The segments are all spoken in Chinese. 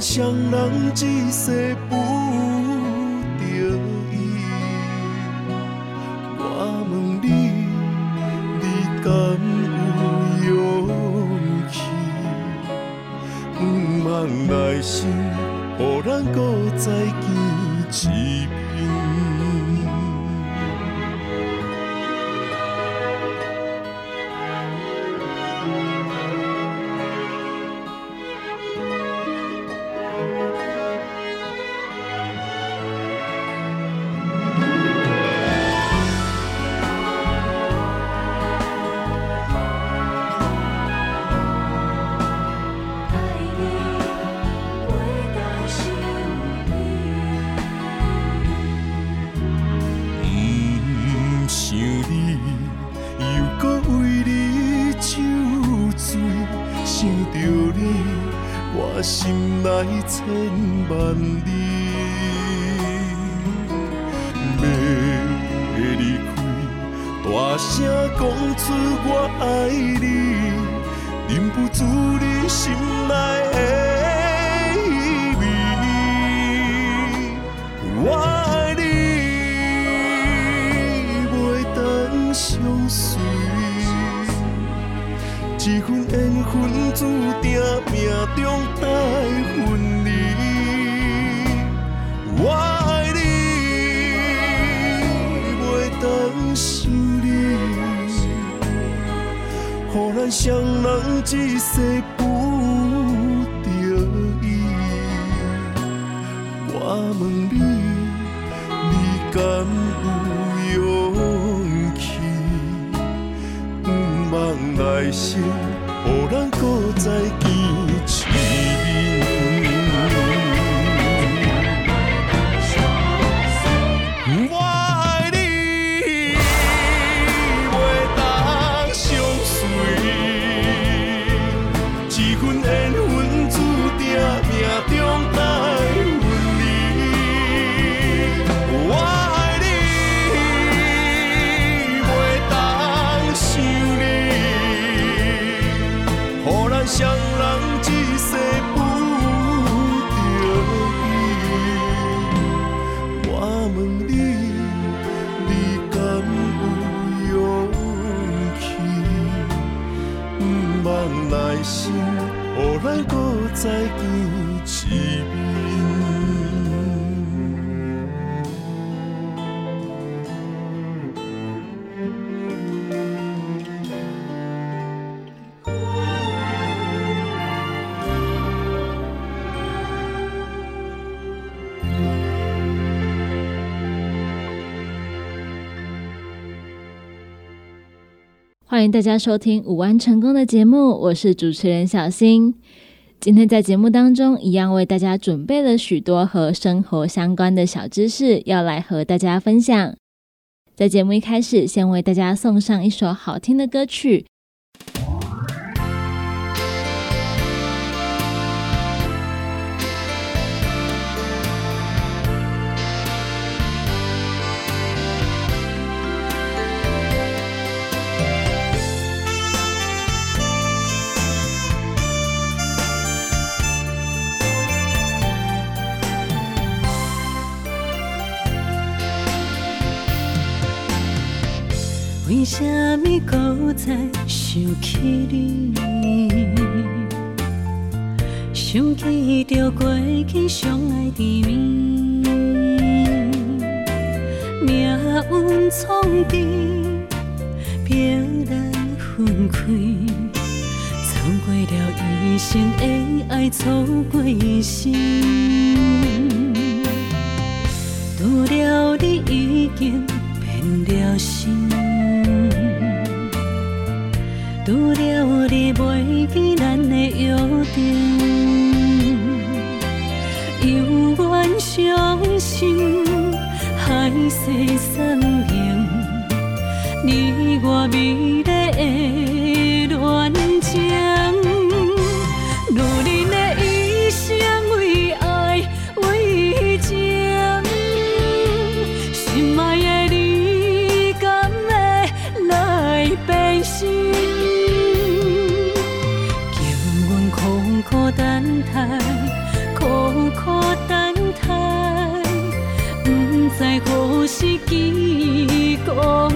双人一世双人一世不得已。我问你，你敢有勇气？不望来生，欢迎大家收听《五万成功》的节目，我是主持人小新。今天在节目当中，一样为大家准备了许多和生活相关的小知识，要来和大家分享。在节目一开始，先为大家送上一首好听的歌曲。什么搁再想起你？想起着过去相爱甜蜜，命运创治，别来分开，错过了一生的爱，错过一生，除了你已经变了心。除了你，袂记咱的约定，犹原相信海誓山盟，你我美丽的恋情。不是结果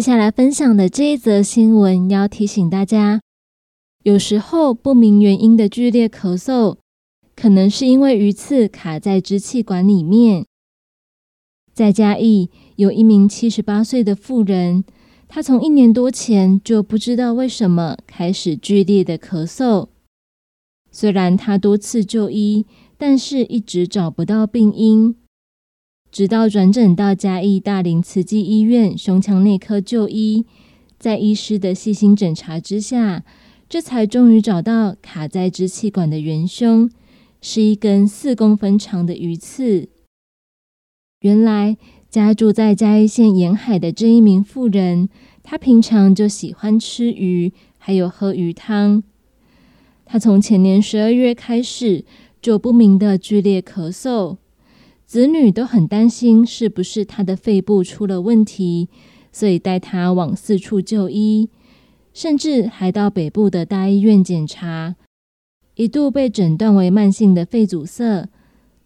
接下来分享的这一则新闻，要提醒大家：有时候不明原因的剧烈咳嗽，可能是因为鱼刺卡在支气管里面。在嘉义有一名七十八岁的妇人，她从一年多前就不知道为什么开始剧烈的咳嗽。虽然她多次就医，但是一直找不到病因。直到转诊到嘉义大林慈济医院胸腔内科就医，在医师的细心诊查之下，这才终于找到卡在支气管的元凶，是一根四公分长的鱼刺。原来家住在嘉义县沿海的这一名妇人，她平常就喜欢吃鱼，还有喝鱼汤。她从前年十二月开始，就不明的剧烈咳嗽。子女都很担心是不是他的肺部出了问题，所以带他往四处就医，甚至还到北部的大医院检查，一度被诊断为慢性的肺阻塞，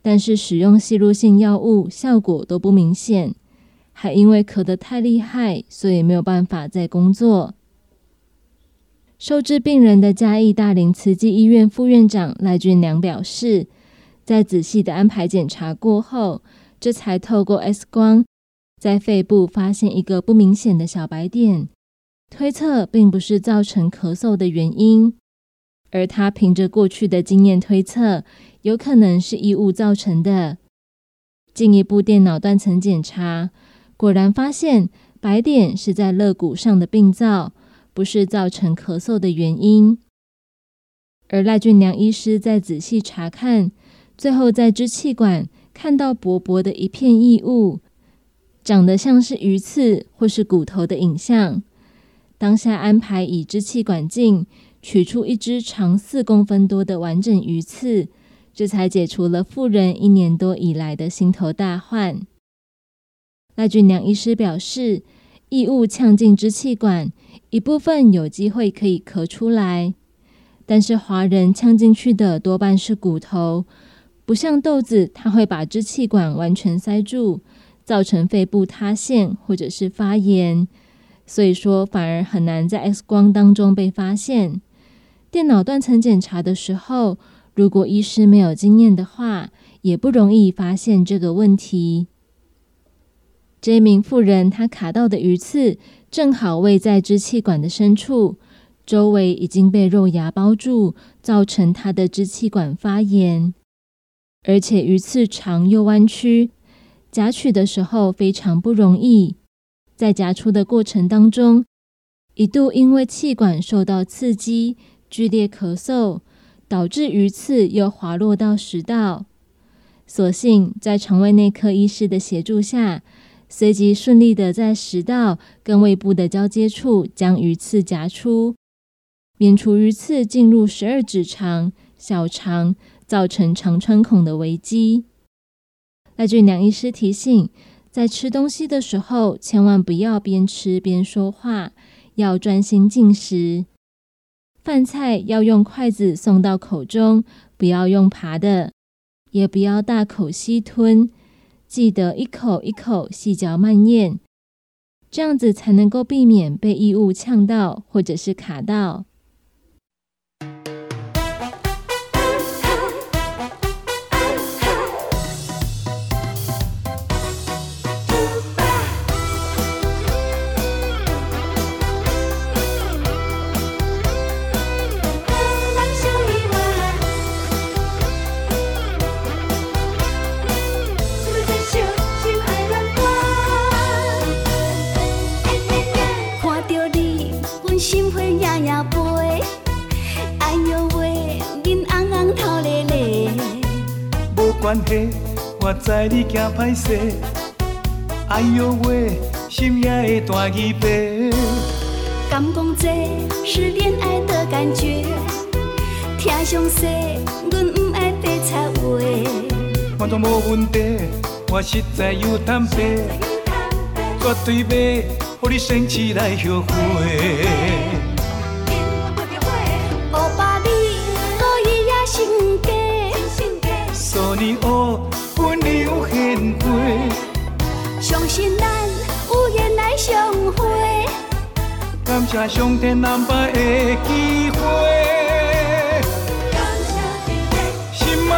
但是使用吸入性药物效果都不明显，还因为咳得太厉害，所以没有办法再工作。收治病人的嘉义大林慈济医院副院长赖俊良表示。在仔细的安排检查过后，这才透过 X 光在肺部发现一个不明显的小白点，推测并不是造成咳嗽的原因。而他凭着过去的经验推测，有可能是异物造成的。进一步电脑断层检查，果然发现白点是在肋骨上的病灶，不是造成咳嗽的原因。而赖俊良医师在仔细查看。最后，在支气管看到薄薄的一片异物，长得像是鱼刺或是骨头的影像。当下安排以支气管镜取出一只长四公分多的完整鱼刺，这才解除了妇人一年多以来的心头大患。赖俊良医师表示，异物呛进支气管，一部分有机会可以咳出来，但是华人呛进去的多半是骨头。不像豆子，它会把支气管完全塞住，造成肺部塌陷或者是发炎，所以说反而很难在 X 光当中被发现。电脑断层检查的时候，如果医师没有经验的话，也不容易发现这个问题。这名妇人她卡到的鱼刺正好位在支气管的深处，周围已经被肉芽包住，造成她的支气管发炎。而且鱼刺长又弯曲，夹取的时候非常不容易。在夹出的过程当中，一度因为气管受到刺激，剧烈咳嗽，导致鱼刺又滑落到食道。所幸在肠胃内科医师的协助下，随即顺利的在食道跟胃部的交接处将鱼刺夹出，免除鱼刺进入十二指肠、小肠。造成肠穿孔的危机。赖俊良医师提醒，在吃东西的时候，千万不要边吃边说话，要专心进食。饭菜要用筷子送到口中，不要用爬的，也不要大口吸吞，记得一口一口细嚼慢咽，这样子才能够避免被异物呛到或者是卡到。关系，我知你惊歹势。哎呦喂，心也会大疑白。敢讲这是恋爱的感觉？听详细，阮不爱白插话。我都无问题，我实在有坦白，绝对袂，互你生气来后悔。相信咱有缘来相会。感谢上天安排的机会，心爱。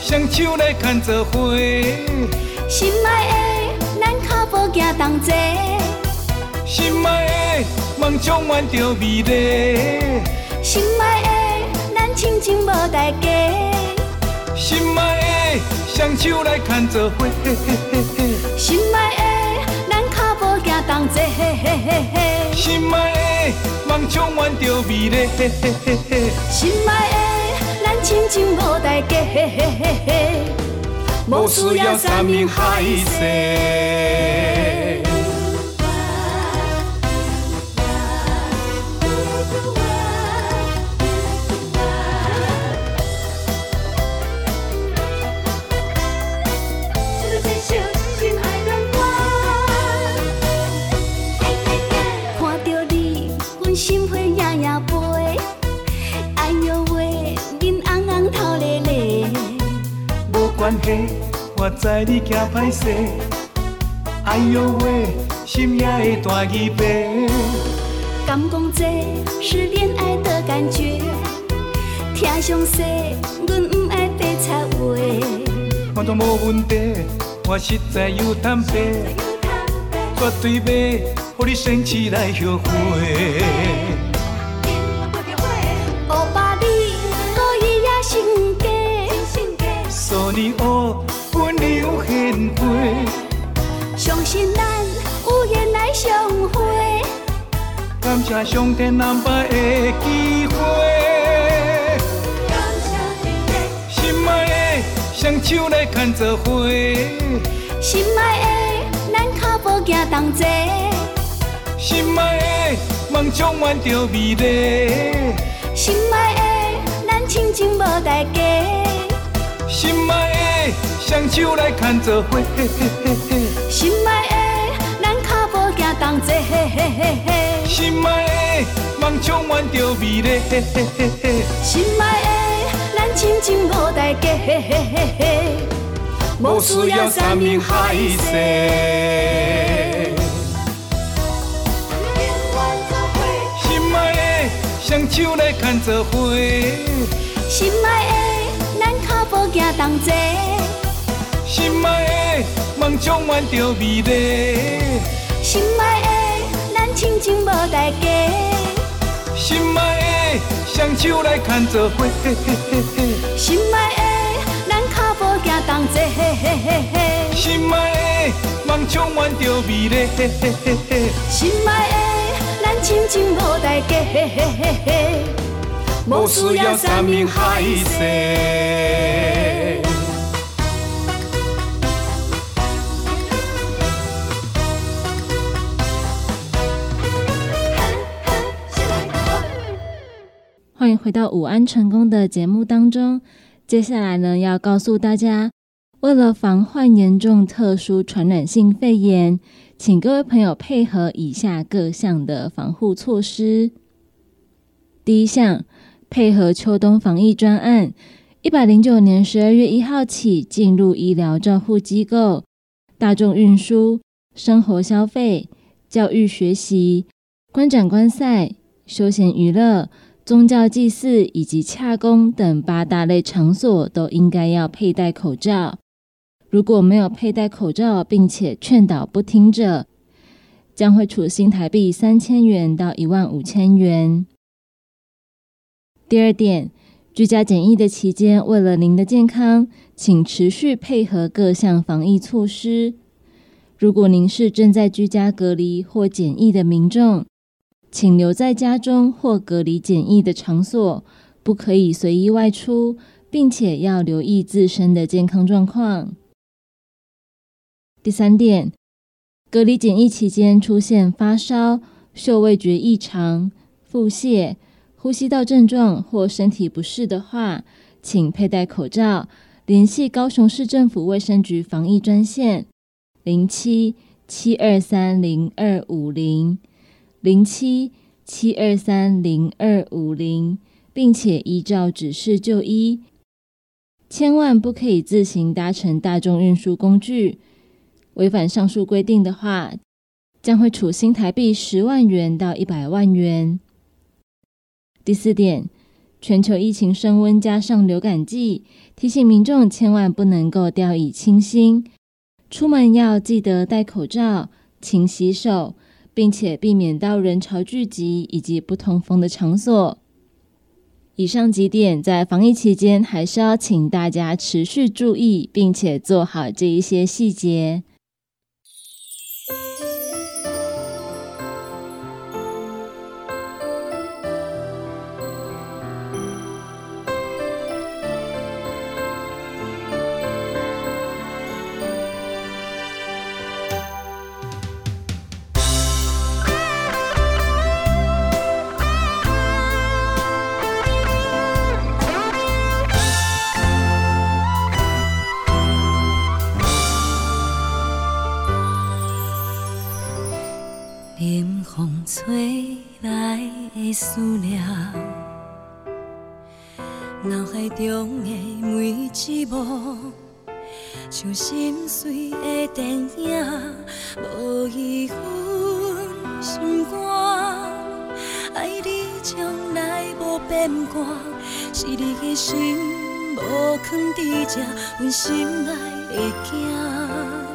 双手来牵做伙。心爱的，咱脚步行同齐。心爱的，梦充满着美丽。心爱的，咱亲情无代价。心爱的，双手来牵做伙。心爱的，咱脚步行同齐。心爱的，梦充满着美丽。心爱的，咱亲情无代价。无需要山盟海誓。关系，我知你惊歹势。哎呦喂，心也会大耳白。敢讲这是恋爱的感觉？听详细，阮不爱白插话。我都无问题，我实在有坦白，绝对袂互你生气来后悔。柔献花。相信咱有缘来相会。感谢上天安排的机会。心爱的，双手来牵做伙。心爱的，咱脚步行同齐。心爱的，梦充满着美丽。心爱的，咱亲情无代价。心爱的，双手来牵做伙。心爱的，咱脚步行同齐。心爱的，梦充满着美丽。心爱的，咱亲情无代价。无需要山盟海誓。心爱的，双手来牵做伙。心爱的，咱脚步行同齐。心爱的，梦充满着美丽。心爱的，咱亲情无代价。心爱的，双手来牵做伙。心爱的，咱脚步行同齐。心爱的，梦充满着美丽。心爱的，咱亲情无代价。无需要山盟海誓。回到午安成功的节目当中。接下来呢，要告诉大家，为了防患严重特殊传染性肺炎，请各位朋友配合以下各项的防护措施。第一项，配合秋冬防疫专案，一百零九年十二月一号起，进入医疗照护机构、大众运输、生活消费、教育学习、观展观赛、休闲娱乐。宗教祭祀以及洽公等八大类场所都应该要佩戴口罩。如果没有佩戴口罩，并且劝导不听者，将会处新台币三千元到一万五千元。第二点，居家检疫的期间，为了您的健康，请持续配合各项防疫措施。如果您是正在居家隔离或检疫的民众，请留在家中或隔离检疫的场所，不可以随意外出，并且要留意自身的健康状况。第三点，隔离检疫期间出现发烧、嗅味觉异常、腹泻、呼吸道症状或身体不适的话，请佩戴口罩，联系高雄市政府卫生局防疫专线零七七二三零二五零。零七七二三零二五零，并且依照指示就医，千万不可以自行搭乘大众运输工具。违反上述规定的话，将会处新台币十万元到一百万元。第四点，全球疫情升温，加上流感季，提醒民众千万不能够掉以轻心，出门要记得戴口罩、勤洗手，并且避免到人潮聚集以及不通风的场所。以上几点在防疫期间，还是要请大家持续注意，并且做好这一些细节。的心无藏伫遮，阮心内的惊。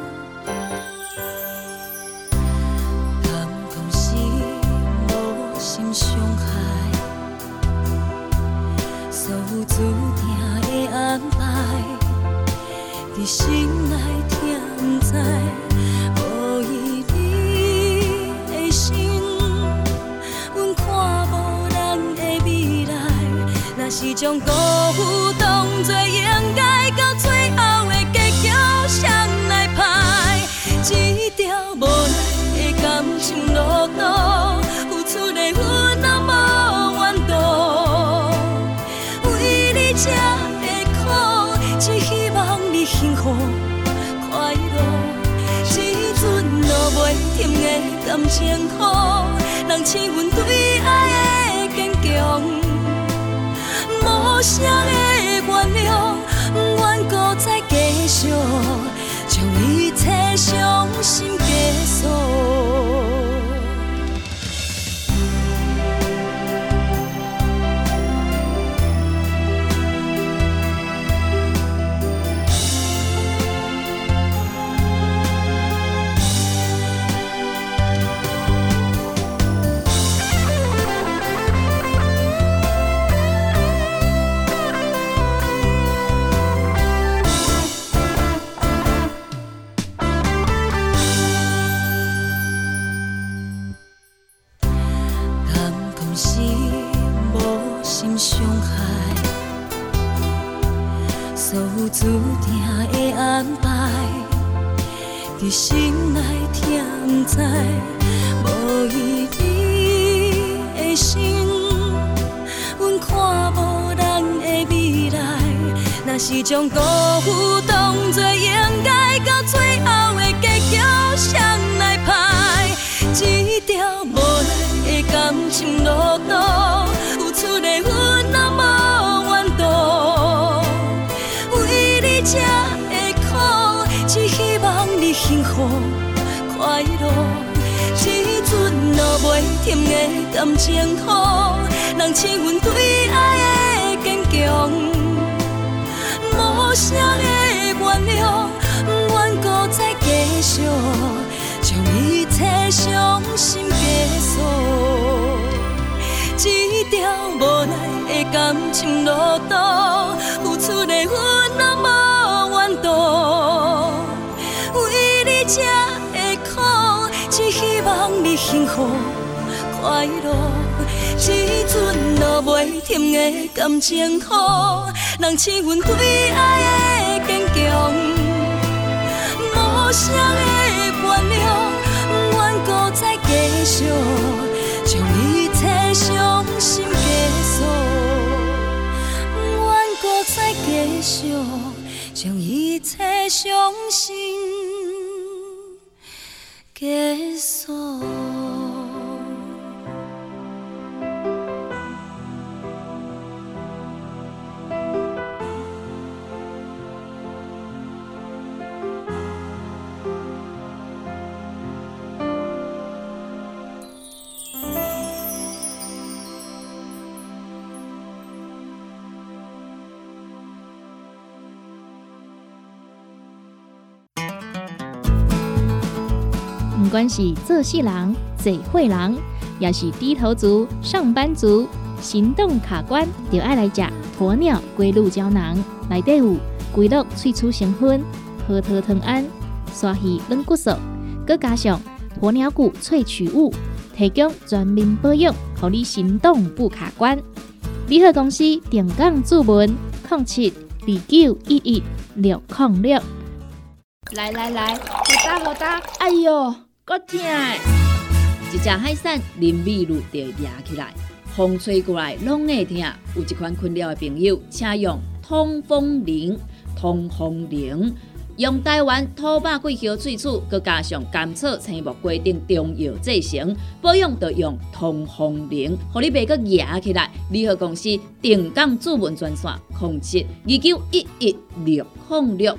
情好，人赐阮对爱的坚强，无声的原谅，愿搁再继续，将一切伤心结束。落袂停的感情雨，人赐阮对爱的坚强。无声的原谅，不愿搁再继续，将一切伤心结束。一条无奈的感情路途，付出的阮也无怨妒。为你这的苦，只希望你幸福快乐。一阵落袂停的感情雨。人赐阮对爱的坚强，无声的原谅，愿搁再继续，将一切伤心结束。愿搁再继续，将一切伤心结束。管是做事人、嘴会人，也是低头族、上班族，行动卡关，就爱来食鸵鸟龟鹿胶囊。内底有龟鹿萃取成分、核桃藤胺、刷鱼软骨素，佮加上鸵鸟骨萃取物，提供全面保养，让你行动不卡关。联合公司定岗注文：零七二九一一六零六。来来来，好打好打！哎呦，够痛！一只海扇林密路就压起来，风吹过来拢会听。有一款困扰的朋友，请用通风铃。通风铃用台湾土白桂花萃取，佮加上甘草、青木规定中药制成，保养要用通风铃，互你袂佮压起来。联合公司定岗主文专线：零七二九一一六零六。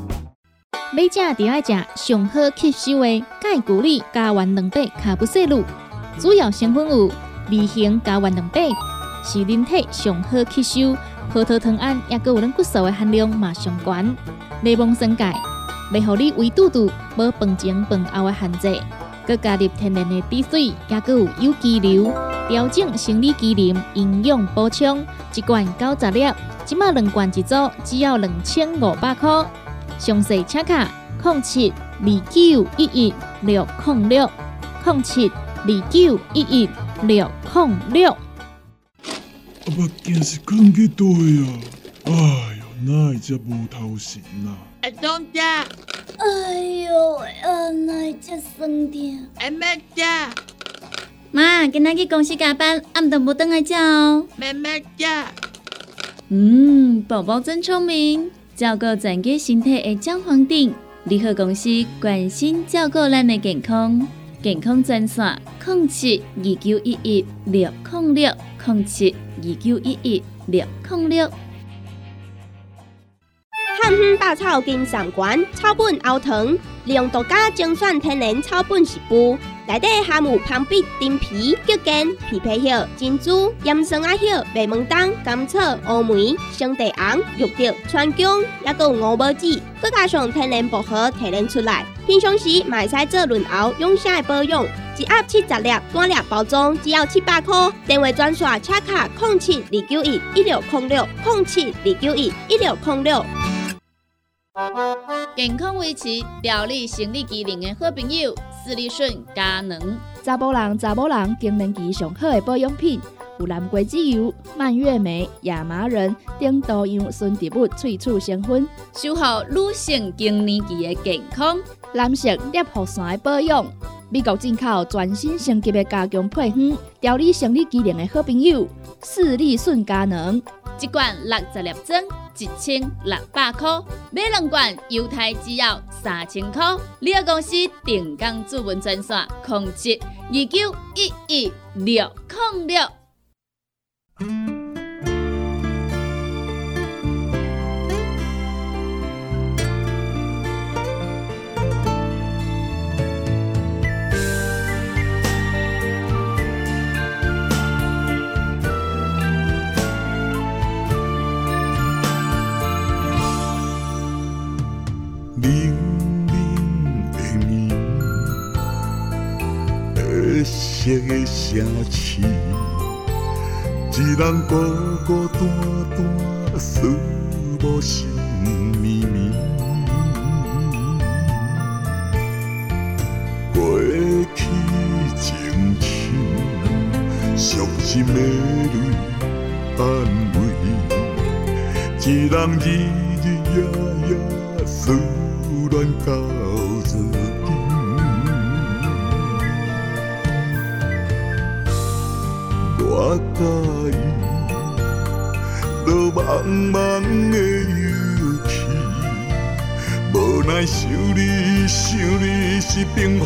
每食就要食上好吸收的。钙骨力加完两百卡布西露，主要成分有二型加完两百，是人体上好吸收。葡萄糖胺也佮有咱骨素的。含量嘛上悬。内蒙生钙，袂互你胃肚肚无饭前饭后的。限制。佮加入天然的滴水，也佮有有机硫，调整生理机能，营养补充。一罐九十粒，即马两罐一组，只要两千五百块。详细请卡：零七二九一一六零六零七二九一一六零六。阿目镜是看几多呀？哎哟，哪会遮无头神啊？阿东姐，哎哟，啊，哪遮酸痛？阿妹姐，妈，今仔去公司加班，暗顿无等来食哦。妹妹姐，嗯，宝宝真聪明。照顾全家身体的姜黄锭，联合公司关心照顾咱的健康，健康专线：零七二九一一六零六零七二九一一六零六。汉方百草金上馆草本熬汤，利用独家精选天然草本食补。内底含有芳碧、丁皮、桔梗、枇杷叶、珍珠、岩松啊叶、白毛丹、甘草、乌梅、生地红、玉竹、川芎，还有五宝子，再加上天然薄荷提炼出来。平常时买使做润喉养生的保养，一盒七十粒，单粒包装只要七百块。电话专线：车卡零七二九一一六零六零七二九一一六零六。健康维持、调理生理机能的好朋友——斯利顺佳能。查甫人、查某人更年期上好的保养品，有蓝桂枝油、蔓越莓、亚麻仁等多样纯植物萃取成分，守护女性更年期的健康。男性尿道酸的保养，美国进口全新升级的加强配方，调理生理机能的好朋友——斯利顺佳能。一罐六十粒装，一千六百块；买两罐，犹太只要三千块。你个公司定岗主文专线：控制二九一一六零六。冷冷的暝，白色的城市，一人孤孤单单，思无心绵绵。过去情深，伤心的泪安慰，一人日日夜夜思恋到如今。我介意，落茫茫的游去，无奈想你想你是冰封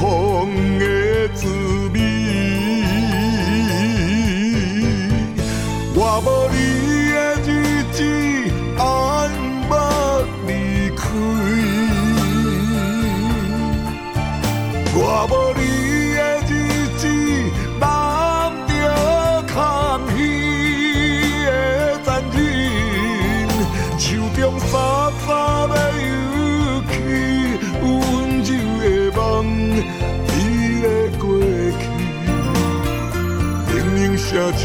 的滋无你的日子，难着看戏的残忍，手中沙沙要游去，温柔的梦，你的过去，零零舍舍，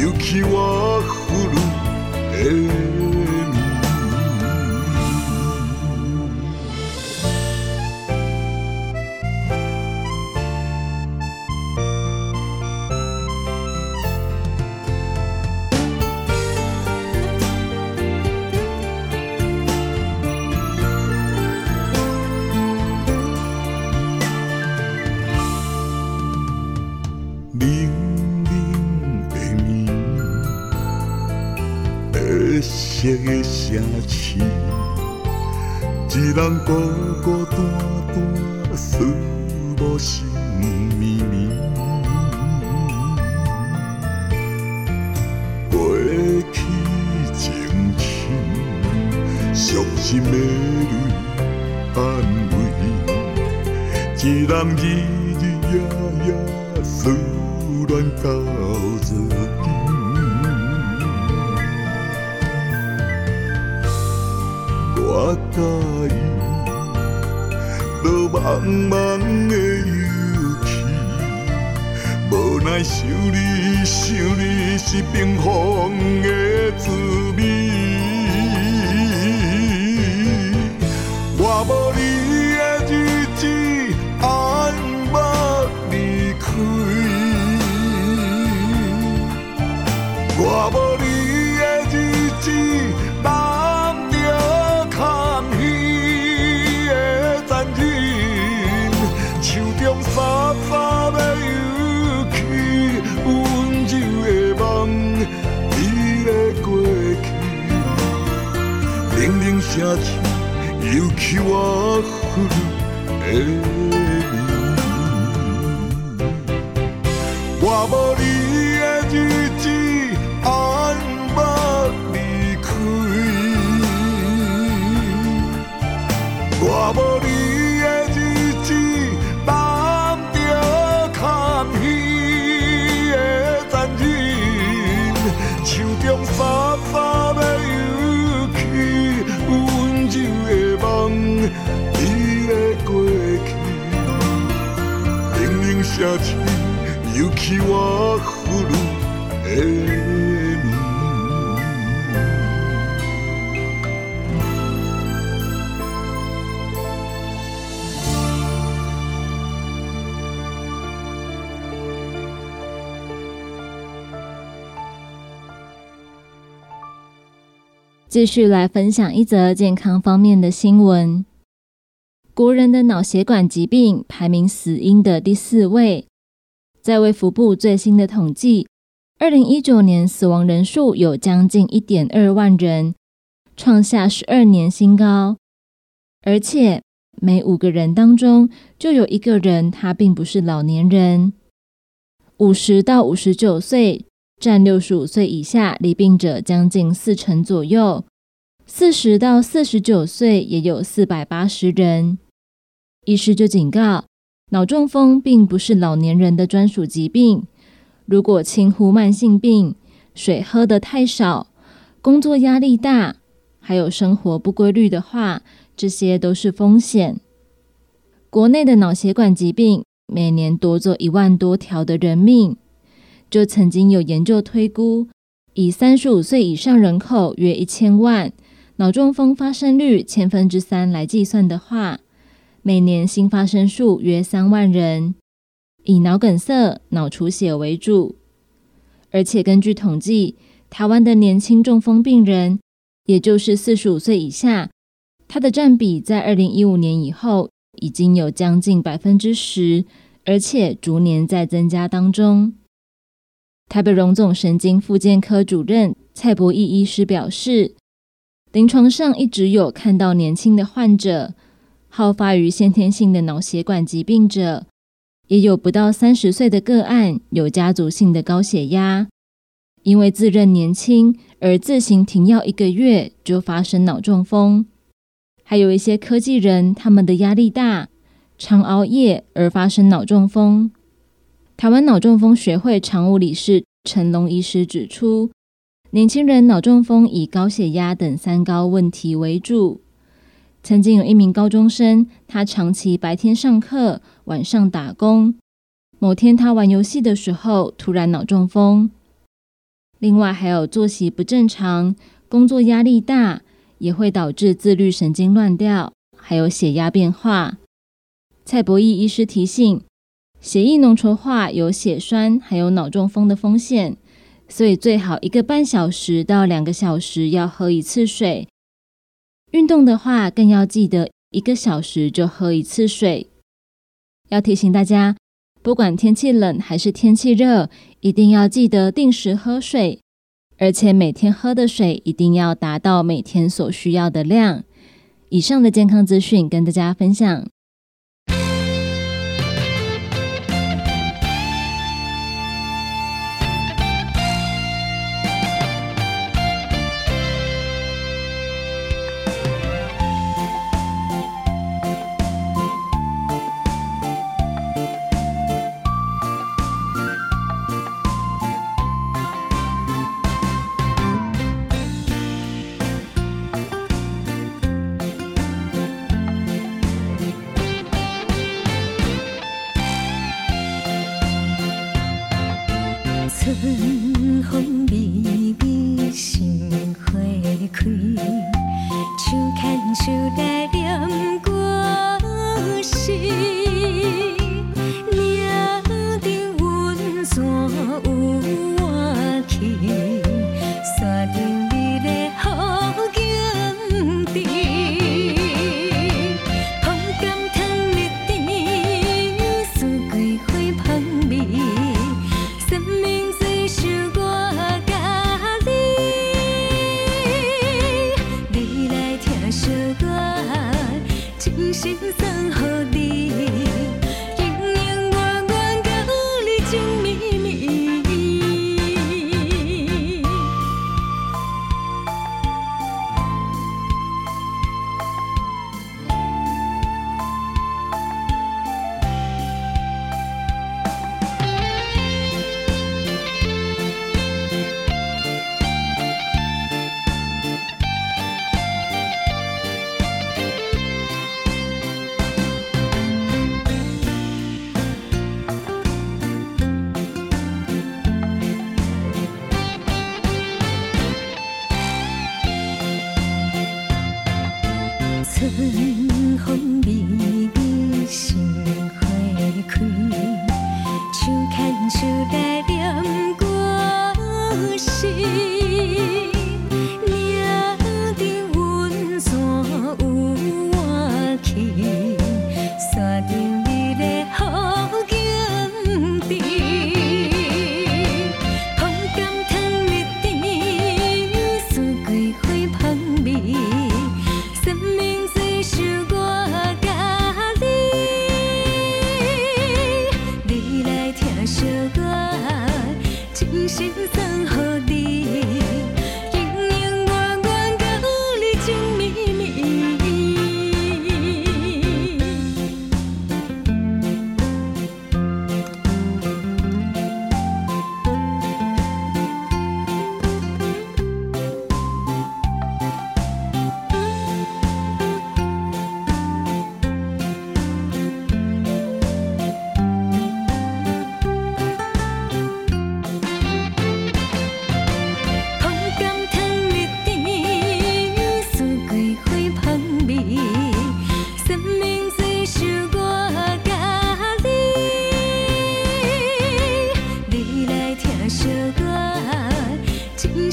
游去我色的城市，一人孤孤单单，思无心绵绵。过去情深，伤心的泪安慰，一人日日夜夜思恋到昨天。我甲伊落茫茫的游去，无奈想你想你是冰封的零零舍舍，游去我俘虏的你。我无你的日子，安怎离开。我无你继续来分享一则健康方面的新闻。国人的脑血管疾病排名死因的第四位，在卫福部最新的统计，二零一九年死亡人数有将近一点二万人，创下十二年新高。而且每五个人当中就有一个人，他并不是老年人。五十到五十九岁。占六十五岁以下离病者将近四成左右，四十到四十九岁也有四百八十人。医师就警告，脑中风并不是老年人的专属疾病。如果轻忽慢性病、水喝得太少、工作压力大，还有生活不规律的话，这些都是风险。国内的脑血管疾病每年夺走一万多条的人命。就曾经有研究推估，以三十五岁以上人口约一千万，脑中风发生率千分之三来计算的话，每年新发生数约三万人，以脑梗塞、脑出血为主。而且根据统计，台湾的年轻中风病人，也就是四十五岁以下，它的占比在二零一五年以后已经有将近百分之十，而且逐年在增加当中。台北荣总神经复健科主任蔡博义医师表示，临床上一直有看到年轻的患者，好发于先天性的脑血管疾病者，也有不到三十岁的个案有家族性的高血压，因为自认年轻而自行停药一个月就发生脑中风。还有一些科技人，他们的压力大，常熬夜而发生脑中风。台湾脑中风学会常务理事陈龙医师指出，年轻人脑中风以高血压等三高问题为主。曾经有一名高中生，他长期白天上课，晚上打工。某天他玩游戏的时候，突然脑中风。另外还有作息不正常，工作压力大。也会导致自律神经乱掉，还有血压变化。蔡博义医师提醒，血液浓稠化有血栓，还有脑中风的风险，所以最好一个半小时到两个小时要喝一次水。运动的话，更要记得一个小时就喝一次水。要提醒大家，不管天气冷还是天气热，一定要记得定时喝水。而且每天喝的水一定要达到每天所需要的量。以上的健康资讯跟大家分享。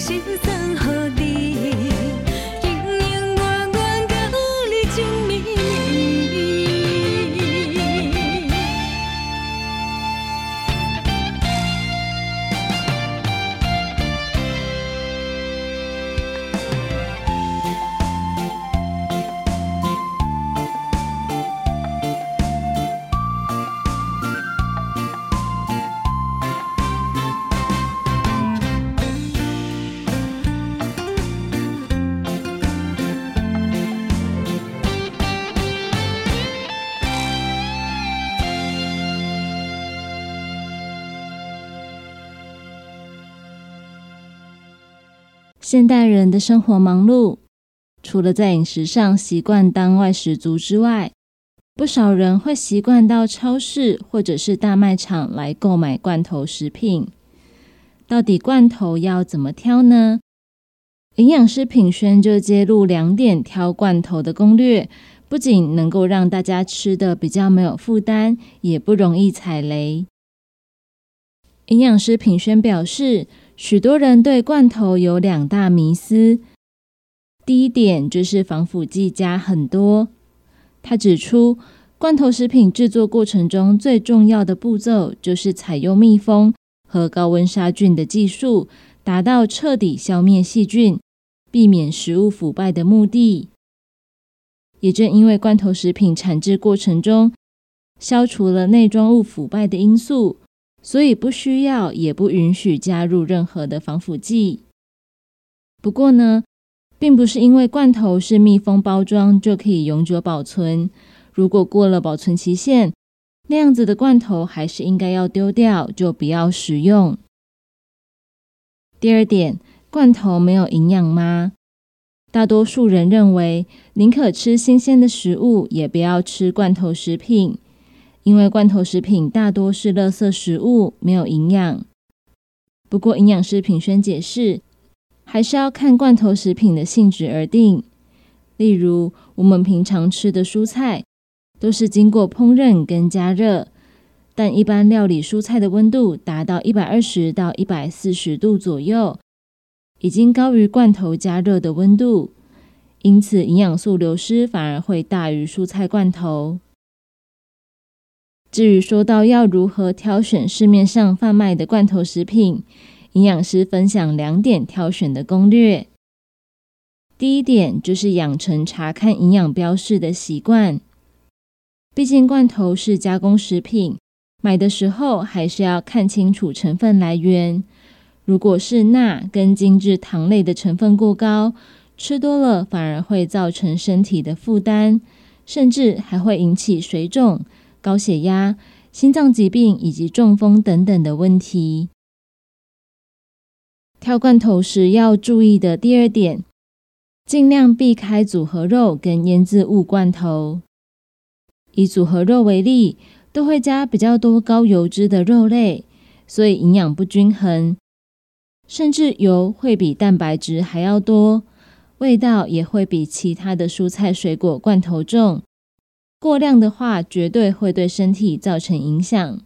心怎何必？现代人的生活忙碌，除了在饮食上习惯当外食族之外，不少人会习惯到超市或者是大卖场来购买罐头食品。到底罐头要怎么挑呢？营养师品轩就揭露两点挑罐头的攻略，不仅能够让大家吃的比较没有负担，也不容易踩雷。营养师品轩表示。许多人对罐头有两大迷思。第一点就是防腐剂加很多。他指出，罐头食品制作过程中最重要的步骤就是采用密封和高温杀菌的技术，达到彻底消灭细菌、避免食物腐败的目的。也正因为罐头食品产制过程中消除了内装物腐败的因素。所以不需要，也不允许加入任何的防腐剂。不过呢，并不是因为罐头是密封包装就可以永久保存。如果过了保存期限，那样子的罐头还是应该要丢掉，就不要食用。第二点，罐头没有营养吗？大多数人认为，宁可吃新鲜的食物，也不要吃罐头食品。因为罐头食品大多是垃圾食物，没有营养。不过，营养师品轩解释，还是要看罐头食品的性质而定。例如，我们平常吃的蔬菜都是经过烹饪跟加热，但一般料理蔬菜的温度达到一百二十到一百四十度左右，已经高于罐头加热的温度，因此营养素流失反而会大于蔬菜罐头。至于说到要如何挑选市面上贩卖的罐头食品，营养师分享两点挑选的攻略。第一点就是养成查看营养标示的习惯，毕竟罐头是加工食品，买的时候还是要看清楚成分来源。如果是钠跟精制糖类的成分过高，吃多了反而会造成身体的负担，甚至还会引起水肿。高血压、心脏疾病以及中风等等的问题。挑罐头时要注意的第二点，尽量避开组合肉跟腌制物罐头。以组合肉为例，都会加比较多高油脂的肉类，所以营养不均衡，甚至油会比蛋白质还要多，味道也会比其他的蔬菜水果罐头重。过量的话，绝对会对身体造成影响。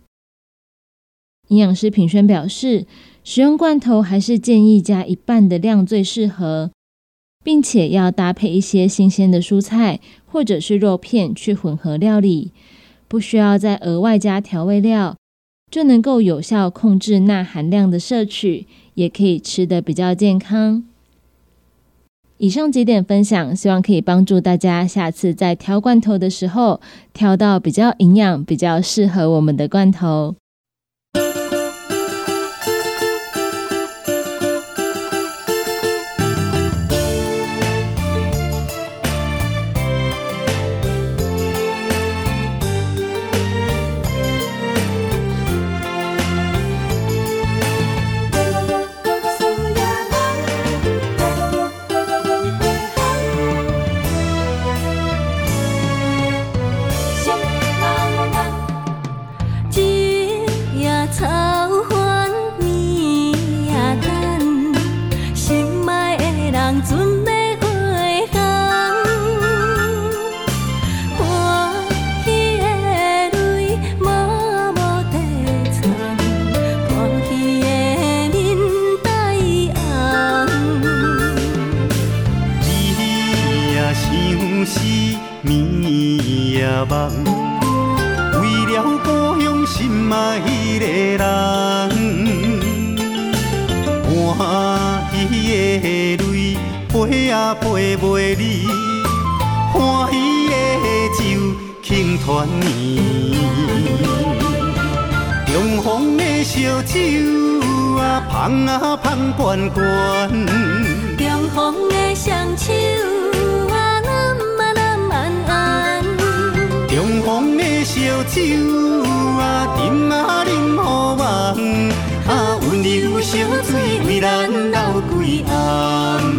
营养师品轩表示，使用罐头还是建议加一半的量最适合，并且要搭配一些新鲜的蔬菜或者是肉片去混合料理，不需要再额外加调味料，就能够有效控制钠含量的摄取，也可以吃得比较健康。以上几点分享，希望可以帮助大家下次在挑罐头的时候，挑到比较营养、比较适合我们的罐头。为了故乡心爱的人，欢喜的泪飞啊飞袂离，欢喜的酒轻团圆，重逢的烧酒啊，香啊香罐罐，重逢的双手。烧酒啊，饮啊饮好梦，啊温柔烧水为咱留几暗。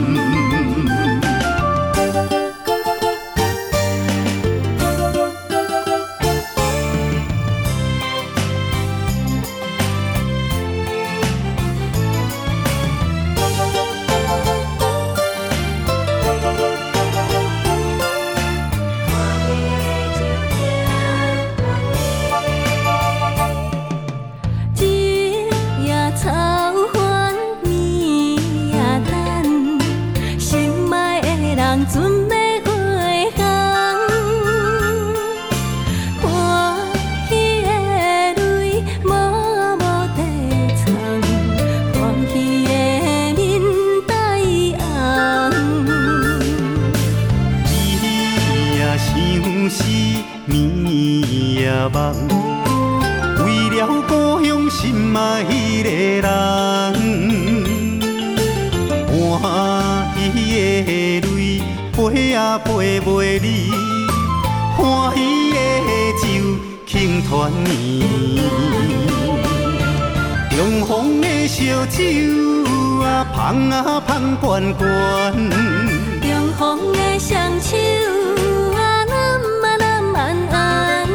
袂离，欢喜的酒庆团圆，中风的烧酒啊，香啊香滚滚，中风的双手啊，揽啊揽安安，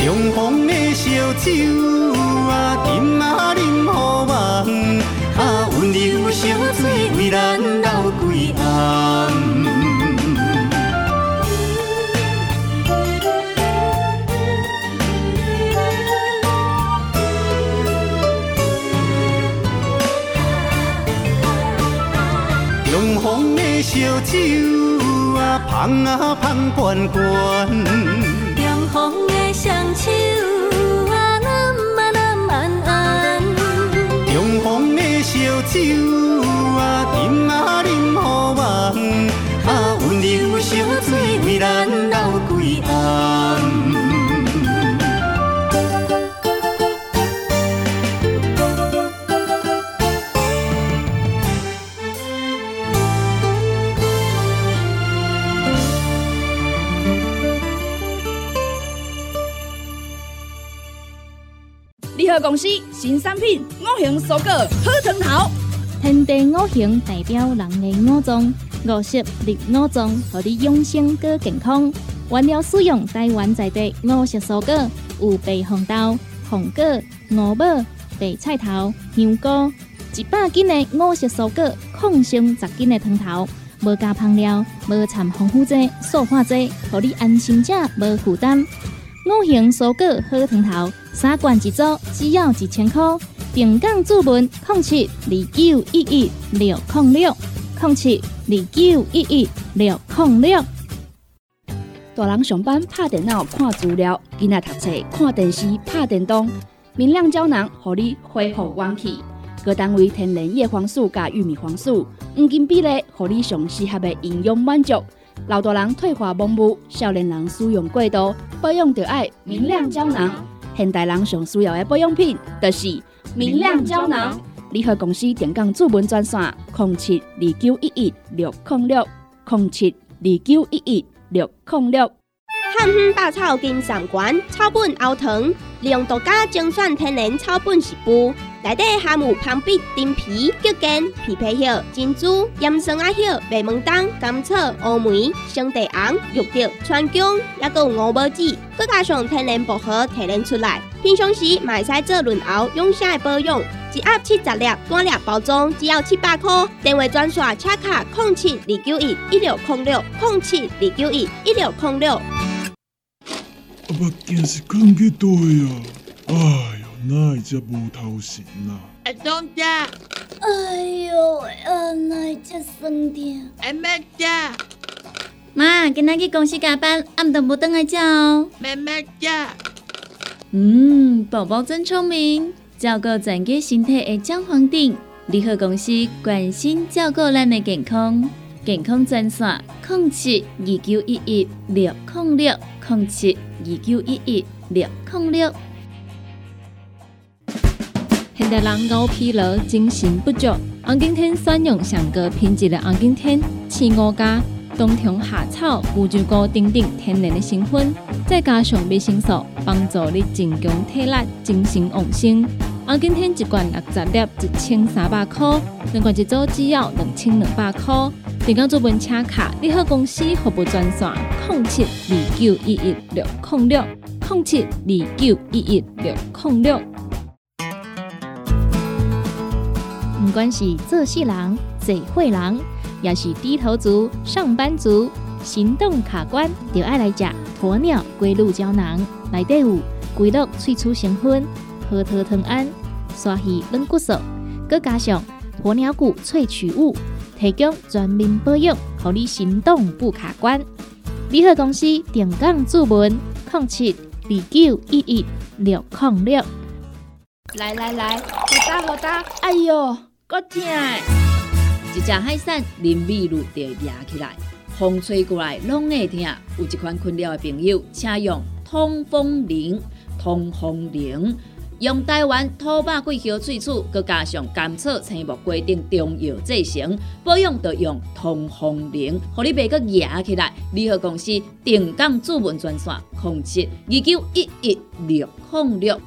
中风的烧酒啊，饮啊饮好梦，啊温柔烧水为咱流几暗。烧酒啊，香啊香滚滚。中风的双手啊，揽啊揽安安，中风的烧酒啊，饮啊饮好梦，啊温柔烧水为咱流几暗。公司新产品五行蔬果好汤头，天地五行代表人的五脏，五色绿五脏，互你养生更健康。原料使用台湾在地五色蔬果，有白红豆、红果、五宝、白菜头、香菇，一百斤的五色蔬果，抗性十斤的汤头，无加香料，无掺防腐剂、塑化剂，互你安心吃无负担。五行蔬果好汤头，三罐一组，只要一千块。平港注文零七二九一一六零六零七二九一一六零六。大人上班拍电脑看资料，囡仔读册看电视拍电动，明亮胶囊互你恢复元气。各单位天然叶黄素加玉米黄素，黄金比例，互你上适合的营养满足。老大人退化盲目，少年人使用过度，保养就要明亮胶囊。现代人上需要的保养品，就是明亮胶囊。联合公司电讲主文专线：零七二九一一六零六零七二九一一六零六。汉方百草金三馆草本熬汤，利用独家精选天然草本食补，内底含有芳碧、丁皮、桔梗、枇杷叶、珍珠、岩松仔叶、白门冬、甘草、乌梅、生地红、玉竹、川芎，还有五宝子，佮加上天然薄荷提炼出来。平常时嘛会使做润喉养生的保养，一盒七十粒，单粒包装只要七百块。电话专线：车卡零七二九一一六零六零七二九一一六零六。啊，目镜是放去倒啊？哎，哪会遮无头神啊？阿东姐，哎呦，啊，哪这酸痛？阿妹姐，妈，今仔去公司加班，暗顿无等来叫哦。妹妹姐，嗯，宝宝真聪明，照顾全家身体的姜黄锭。联合公司关心照顾咱的健康，健康专线零七二九一一六零六零七二九一一六零六。现代人熬疲劳、精神不足，红景天选用上个品质的红景天青五加，冬虫夏草、乌鸡菇等等天然的成分，再加上维生素，帮助你增强体力、精神旺盛。红景天一罐六十粒，一千三百块；两罐一组，只要两千两百块。电工做本车卡，你好公司服务专线：零七二九一一六零六零七二九一一六零六。不管是做事人、做会人，也是低头族、上班族，行动卡关，就爱来食鸵鸟龟鹿胶囊。内底有龟鹿萃取成分、核桃藤胺、刷鱼软骨素，佮加上鸵鸟骨萃取物，提供全面保养，让你行动不卡关。联合公司定岗注文零七二九一一六零六。来来来，好打好打，哎哟，我痛！一只海扇淋米露就压起来，风吹过来拢会疼。有一款困扰的朋友，请用通风铃、通风铃。用台湾土白桂香萃取，佮加上甘草、青木规定中药制成，保养要用通风灵，互你袂佮压起来。联合公司定岗主文专线：控制二九一一六零六。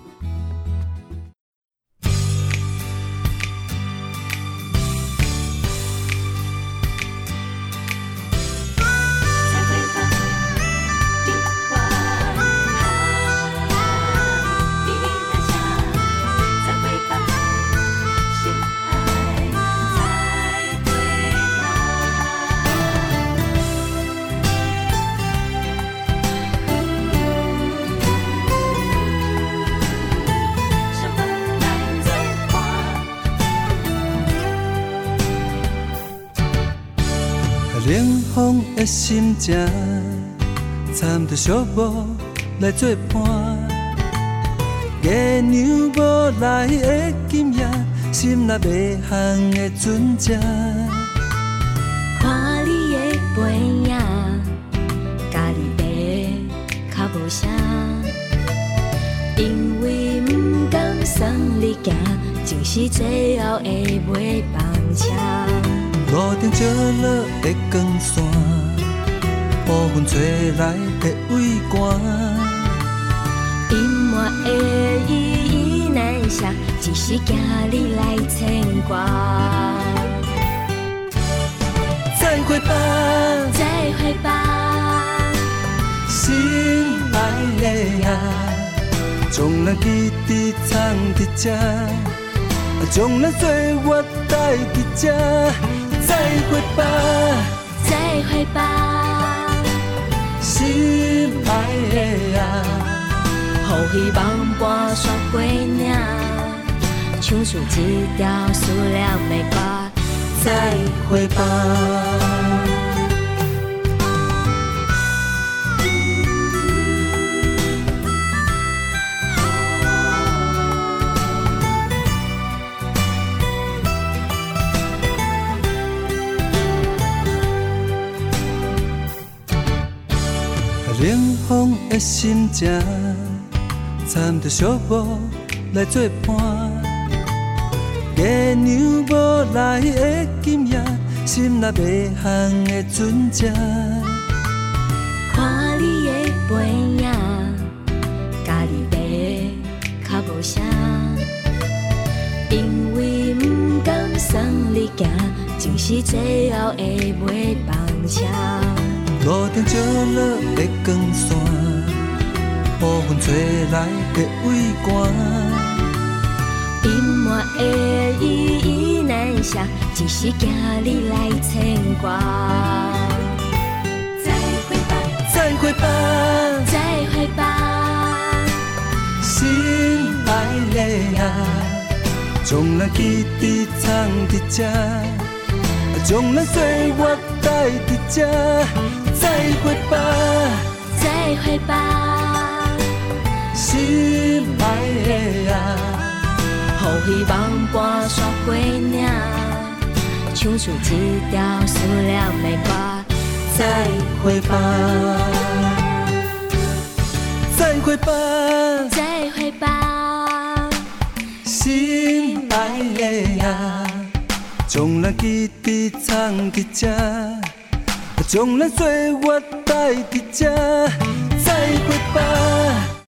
的心情，掺着寂寞来作伴。月娘无来的今夜，心内迷航的船只。看你的背影，家己爬较无声，因为不甘送你行，就是最后的尾班车。路灯照落的光线，乌云吹来的微寒。隐满的依依难舍，只是惊你来牵挂。再会吧，再会吧，心爱的啊，将咱记伫藏伫这，将咱岁月带伫这。再会吧，再会吧，心爱的啊，予希望伴雪过岭，唱出一条思念的歌。再会吧。的心情，掺着小步来作伴。月娘无来的今夜，心内迷航的船只。看你的背影，家己爬较无声，因为不甘送你行，就是最后的尾班车。路灯照落的光线，乌云吹来的微寒。隐满的依依难舍，只是惊你来牵挂。再会吧，再会吧，再会吧，心爱的啊，将咱记伫藏伫这，将咱岁月带伫这。再会吧，再会吧，心爱的啊，予希望伴雪过岭，唱出一条思念的歌。再会吧，再会吧，再会吧，心爱的啊，将咱记伫藏伫这。将咱岁月带伫这，再会吧。